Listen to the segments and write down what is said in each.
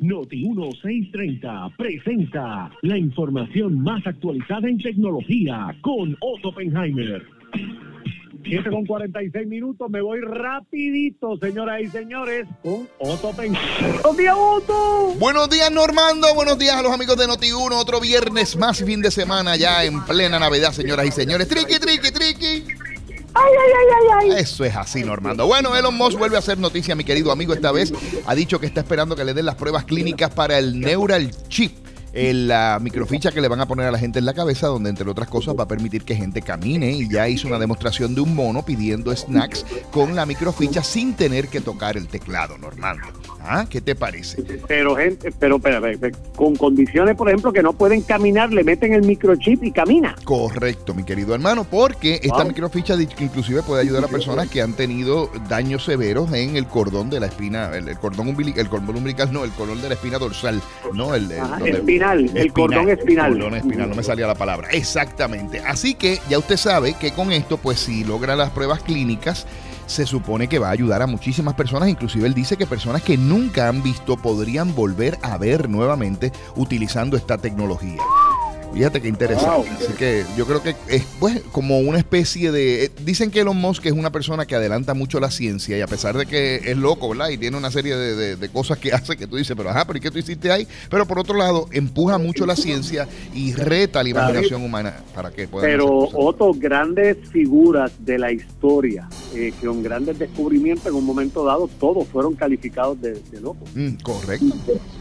Noti 1630 presenta la información más actualizada en tecnología con Otto Oppenheimer. 7 con 46 minutos, me voy rapidito, señoras y señores, con Otto Oppenheimer. ¡Buenos días, Otto! Buenos días, Normando. Buenos días a los amigos de Noti1. Otro viernes más, fin de semana ya en plena Navidad, señoras y señores. Triqui, triqui, triqui. Ay, ay, ay, ay, ay. Eso es así, Normando. Bueno, Elon Musk vuelve a hacer noticia, mi querido amigo. Esta vez ha dicho que está esperando que le den las pruebas clínicas para el Neural Chip. El- La microficha que le van a poner a la gente en la cabeza, donde entre otras cosas va a permitir que gente camine y ya hizo una demostración de un mono pidiendo snacks con la microficha sin tener que tocar el teclado, Normando. ¿Ah? ¿Qué te parece? Pero, gente, pero, espera, con condiciones, por ejemplo, que no pueden caminar, le meten el microchip y camina. Correcto, mi querido hermano, porque esta Wow. microficha inclusive puede ayudar a personas que han tenido daños severos en el cordón de la espina, el, el cordón umbilical, el cordón umbilical, no, el cordón de la espina dorsal, no, el, el- Ajá, donde- espinal, el cordón espinal. Cordón espinal, no me salía la palabra. Exactamente. Así que ya usted sabe que con esto, pues si logra las pruebas clínicas, se supone que va a ayudar a muchísimas personas. Inclusive él dice que personas que nunca han visto podrían volver a ver nuevamente utilizando esta tecnología. Fíjate qué interesante. Wow. Así que yo creo que es pues como una especie de... eh, Dicen que Elon Musk es una persona que adelanta mucho la ciencia y a pesar de que es loco, ¿verdad? Y tiene una serie de, de- de cosas que hace que tú dices, pero ajá, pero ¿y qué tú hiciste ahí? Pero por otro lado, empuja mucho la ciencia y reta la imaginación humana para que puedan Pero otras grandes figuras de la historia, eh, con grandes descubrimientos en un momento dado, todos fueron calificados de, de locos. Mm, correcto.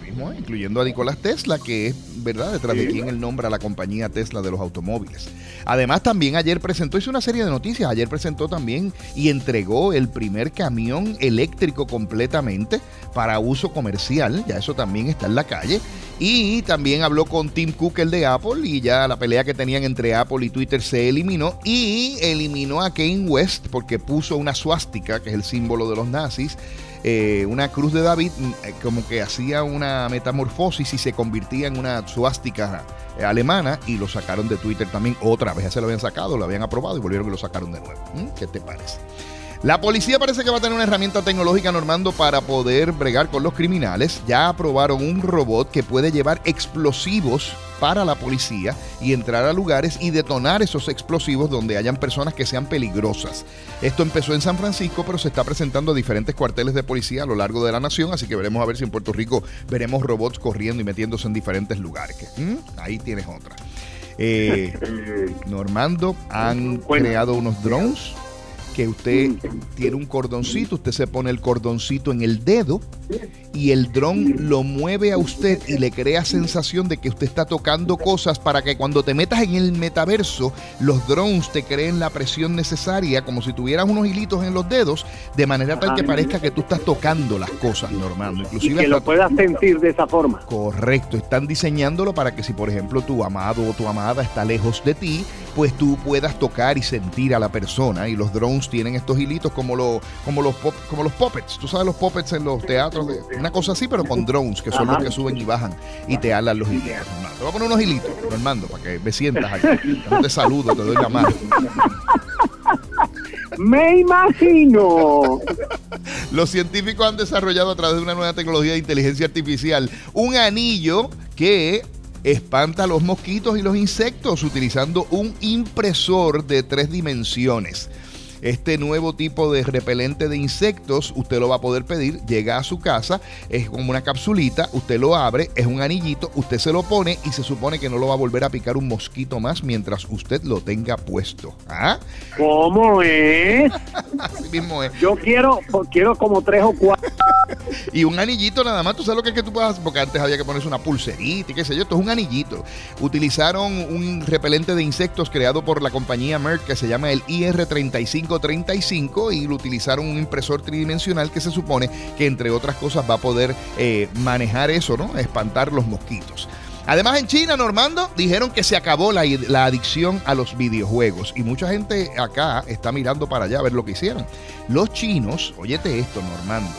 Mismo es, incluyendo a Nicolás Tesla, que es, ¿verdad?, detrás de quien él nombra a la compañía Tesla de los automóviles. Además, también ayer presentó, hizo una serie de noticias, ayer presentó también y entregó el primer camión eléctrico completamente para uso comercial, ya eso también está en la calle. Y también habló con Tim Cook, el de Apple, y ya la pelea que tenían entre Apple y Twitter se eliminó. Y eliminó a Kane West porque puso una suástica, que es el símbolo de los nazis, eh, una cruz de David, mm, eh, como que hacía una metamorfosis y se convertía en una suástica eh, alemana y lo sacaron de Twitter también otra vez. Ya se lo habían sacado, lo habían aprobado y volvieron y lo sacaron de nuevo. ¿Mm? ¿Qué te parece? La policía parece que va a tener una herramienta tecnológica, Normando, para poder bregar con los criminales. Ya aprobaron un robot que puede llevar explosivos para la policía y entrar a lugares y detonar esos explosivos donde hayan personas que sean peligrosas. Esto empezó en San Francisco, pero se está presentando a diferentes cuarteles de policía a lo largo de la nación, así que veremos a ver si en Puerto Rico veremos robots corriendo y metiéndose en diferentes lugares. ¿Mm? Ahí tienes otra. Eh, Normando, han creado unos drones que usted Mm. tiene un cordoncito, usted se pone el cordoncito en el dedo y el dron lo mueve a usted y le crea sensación de que usted está tocando cosas para que cuando te metas en el metaverso, los drones te creen la presión necesaria como si tuvieras unos hilitos en los dedos, de manera tal que parezca que tú estás tocando las cosas, Normando. Y Inclusive que lo puedas sentir de esa forma. Correcto, están diseñándolo para que si por ejemplo tu amado o tu amada está lejos de ti, pues tú puedas tocar y sentir a la persona. Y los drones tienen estos hilitos como, lo- como, los, pop- como los puppets. Tú sabes los puppets en los teatros, una cosa así, pero con drones, que son Ajá. los que suben y bajan y te alan los hilitos. Te voy a poner unos hilitos, Normando, para que me sientas aquí. Te saludo, te doy la mano. Me imagino. Los científicos han desarrollado a través de una nueva tecnología de inteligencia artificial un anillo que espanta los mosquitos y los insectos utilizando un impresor de tres dimensiones. Este nuevo tipo de repelente de insectos, usted lo va a poder pedir, llega a su casa, es como una capsulita, usted lo abre, es un anillito, usted se lo pone y se supone que no lo va a volver a picar un mosquito más mientras usted lo tenga puesto. ¿Ah? ¿Cómo es? Así mismo es. Yo quiero, quiero como tres o cuatro. Y un anillito nada más, tú sabes lo que es que tú puedas, porque antes había que ponerse una pulserita y qué sé yo, esto es un anillito. Utilizaron un repelente de insectos creado por la compañía Merck que se llama el IR3535 y lo utilizaron un impresor tridimensional que se supone que entre otras cosas va a poder eh, manejar eso, ¿no? Espantar los mosquitos. Además, en China, Normando, dijeron que se acabó la, la adicción a los videojuegos. Y mucha gente acá está mirando para allá a ver lo que hicieron. Los chinos, óyete esto, Normando,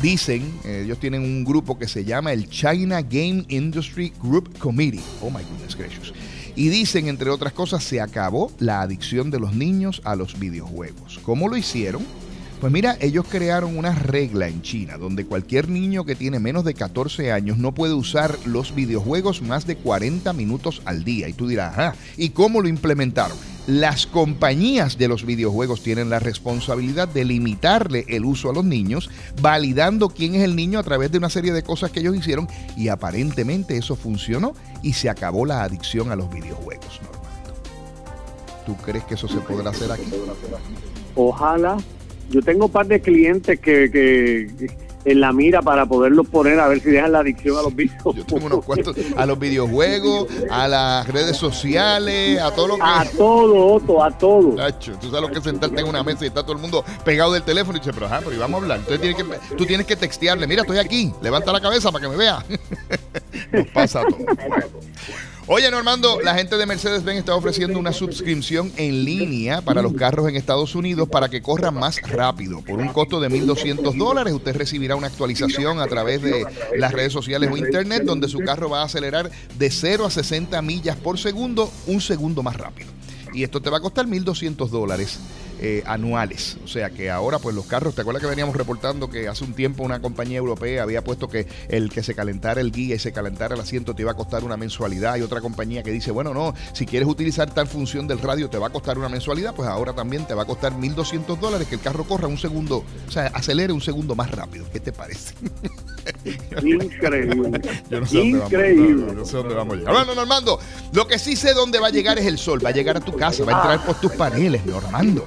dicen, eh, ellos tienen un grupo que se llama el China Game Industry Group Committee. Oh my goodness gracious. Y dicen, entre otras cosas, se acabó la adicción de los niños a los videojuegos. ¿Cómo lo hicieron? Pues mira, ellos crearon una regla en China donde cualquier niño que tiene menos de 14 años no puede usar los videojuegos más de 40 minutos al día. Y tú dirás, ajá, ¿y cómo lo implementaron? Las compañías de los videojuegos tienen la responsabilidad de limitarle el uso a los niños, validando quién es el niño a través de una serie de cosas que ellos hicieron y aparentemente eso funcionó y se acabó la adicción a los videojuegos, Normando. ¿Tú crees que eso se podrá hacer aquí? Ojalá yo tengo un par de clientes que, que, en la mira para poderlos poner a ver si dejan la adicción a los videojuegos. Yo tengo unos cuantos a los videojuegos, a las redes sociales, a todo lo que. A todo, Otto, a todo. tú sabes lo que es sentarte en una mesa y está todo el mundo pegado del teléfono y dice, pero ajá, pero y vamos a hablar. Entonces tienes que, tú tienes que textearle, mira, estoy aquí, levanta la cabeza para que me vea. Nos pasa todo. Oye, Normando, la gente de Mercedes-Benz está ofreciendo una suscripción en línea para los carros en Estados Unidos para que corran más rápido. Por un costo de 1.200 dólares, usted recibirá una actualización a través de las redes sociales o internet donde su carro va a acelerar de 0 a 60 millas por segundo, un segundo más rápido. Y esto te va a costar 1.200 dólares eh, anuales. O sea que ahora pues los carros, ¿te acuerdas que veníamos reportando que hace un tiempo una compañía europea había puesto que el que se calentara el guía y se calentara el asiento te iba a costar una mensualidad y otra compañía que dice, bueno, no, si quieres utilizar tal función del radio te va a costar una mensualidad, pues ahora también te va a costar 1.200 dólares que el carro corra un segundo, o sea, acelere un segundo más rápido. ¿Qué te parece? Increíble. Yo no sé Increíble. Dónde no, sé dónde vamos a llegar. Bueno, Normando, lo que sí sé dónde va a llegar es el sol. Va a llegar a tu casa, va a entrar por tus paneles, Normando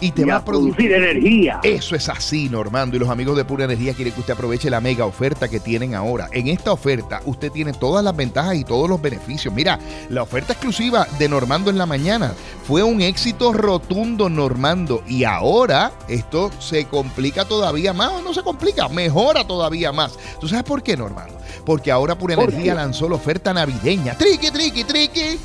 y te va a producir energía. Eso es así, Normando. Y los amigos de Pura Energía quieren que usted aproveche la mega oferta que tienen ahora. En esta oferta, usted tiene todas las ventajas y todos los beneficios. Mira, la oferta exclusiva de Normando en la mañana fue un éxito rotundo, Normando. Y ahora esto se complica todavía más, o no se complica, mejora todavía más. ¿Tú sabes por qué, Normando? Porque ahora Pura Energía lanzó la oferta navideña. Triqui, triqui, triqui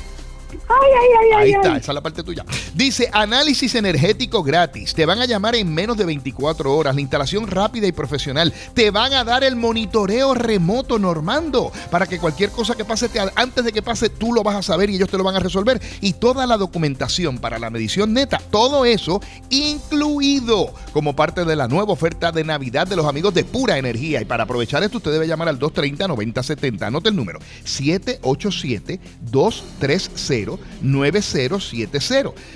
Ahí está, esa es la parte tuya. Dice, análisis energético gratis. Te van a llamar en menos de 24 horas. La instalación rápida y profesional. Te van a dar el monitoreo remoto, Normando, para que cualquier cosa que pase, antes de que pase, tú lo vas a saber y ellos te lo van a resolver. Y toda la documentación para la medición neta, todo eso incluido como parte de la nueva oferta de Navidad de los amigos de Pura Energía. Y para aprovechar esto, usted debe llamar al 230-9070. Anote el número, 787 230 9070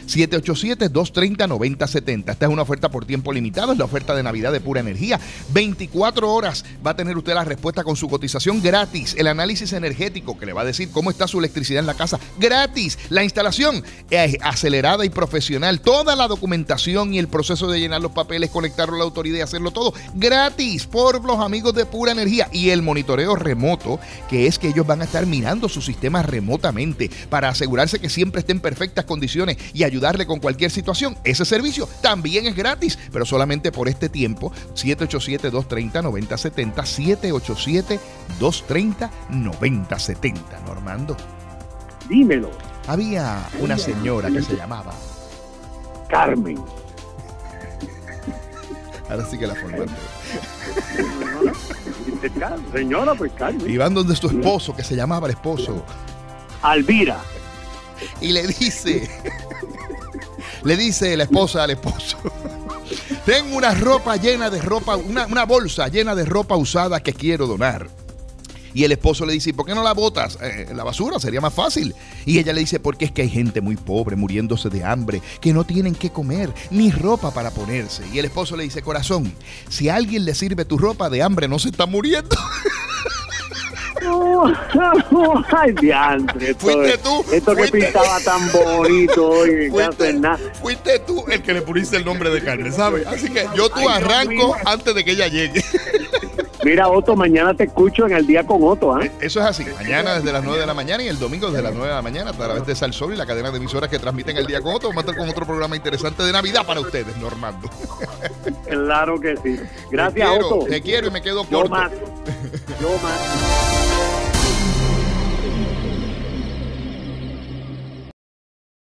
787-230-9070. Esta es una oferta por tiempo limitado, es la oferta de Navidad de pura energía. 24 horas va a tener usted la respuesta con su cotización gratis. El análisis energético que le va a decir cómo está su electricidad en la casa gratis. La instalación es acelerada y profesional. Toda la documentación y el proceso de llenar los papeles, conectarlo a la autoridad y hacerlo todo gratis por los amigos de pura energía. Y el monitoreo remoto, que es que ellos van a estar mirando su sistema remotamente para asegurar asegurarse que siempre esté en perfectas condiciones y ayudarle con cualquier situación. Ese servicio también es gratis, pero solamente por este tiempo. 787-230-9070. 787-230-9070. Normando. Dímelo. Había una señora que se llamaba Carmen. Ahora sí que la formaste. Señora, pues Carmen. Y van donde su esposo, que se llamaba el esposo. Alvira y le dice, le dice la esposa al esposo, tengo una ropa llena de ropa, una, una bolsa llena de ropa usada que quiero donar. Y el esposo le dice, ¿por qué no la botas eh, en la basura? Sería más fácil. Y ella le dice, porque es que hay gente muy pobre muriéndose de hambre, que no tienen que comer ni ropa para ponerse. Y el esposo le dice, corazón, si a alguien le sirve tu ropa de hambre, no se está muriendo. ay, diantre. Fuiste tú. Esto que pintaba tan bonito hoy. Fuiste, fuiste tú el que le pusiste el nombre de carne, ¿sabes? Así que yo tú arranco antes de que ella llegue. Mira, Otto, mañana te escucho en el día con Otto. ¿eh? Eso es así. Mañana desde las 9 de la mañana y el domingo desde las 9 de la mañana a través de Sal Sol y la cadena de emisoras que transmiten el día con Otto. Vamos a estar con otro programa interesante de Navidad para ustedes, Normando. Claro que sí. Gracias, te Otto. Te quiero y me quedo corto. Yo más. Yo más.